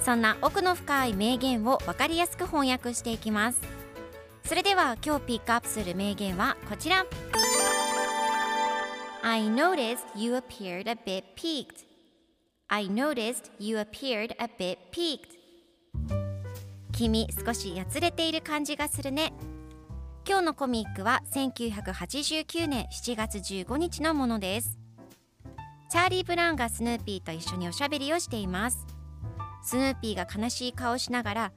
そんな奥の深い名言を分かりやすく翻訳していきます。それでは今日ピックアップする名言はこちら。I noticed you appeared a bit peaked. I noticed you appeared a bit peaked. 君少しやつれている感じがするね。今日のコミックは1989年7月15日のものです。チャーリー・ブラウンがスヌーピーと一緒におしゃべりをしています。スヌーピーが悲しい顔をしながら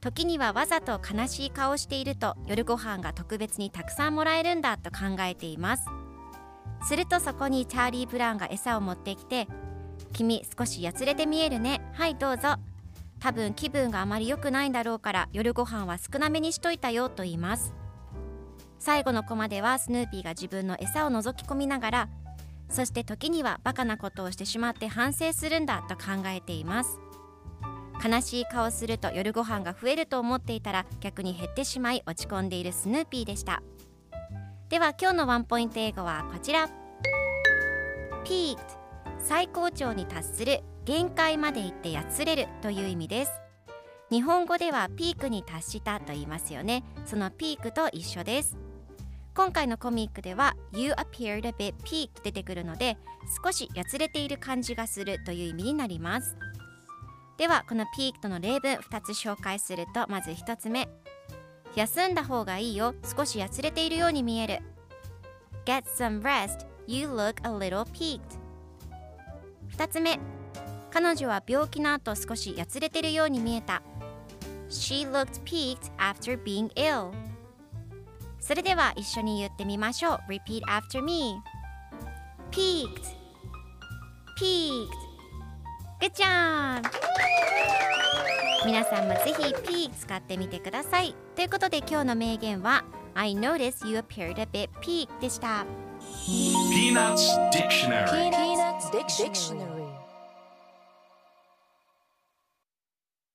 時にはわざと悲しい顔をしていると夜ご飯が特別にたくさんもらえるんだと考えています。するとそこにチャーリー・ブラウンが餌を持ってきて君少しやつれて見えるね。はいどうぞ。多分気分があまり良くないんだろうから夜ご飯は少なめにしといたよと言います。最後のコマではスヌーピーが自分の餌を覗き込みながらそして時にはバカなことをしてしまって反省するんだと考えています。悲しい顔すると夜ご飯が増えると思っていたら逆に減ってしまい落ち込んでいるスヌーピーでした。では今日のワンポイント英語はこちら。Peaked 最高潮に達する限界まで行ってやつれるという意味です。日本語ではピークに達したと言いますよね。そのピークと一緒です。今回のコミックでは You appeared a bit peak 出てくるので少しやつれている感じがするという意味になります。ではこのピークとの例文2つ紹介するとまず1つ目休んだ方がいいよ少しやつれているように見える Get some rest You look a little peaked 2つ目彼女は病気の後少しやつれているように見えた She looked peaked after being ill それでは一緒に言ってみましょう Repeat after me Peaked Peaked Good job! 皆さんもぜひ P 使ってみてください。ということで今日の名言は I notice you appeared a bit P. でした。ピーナッツ・ディクショナル。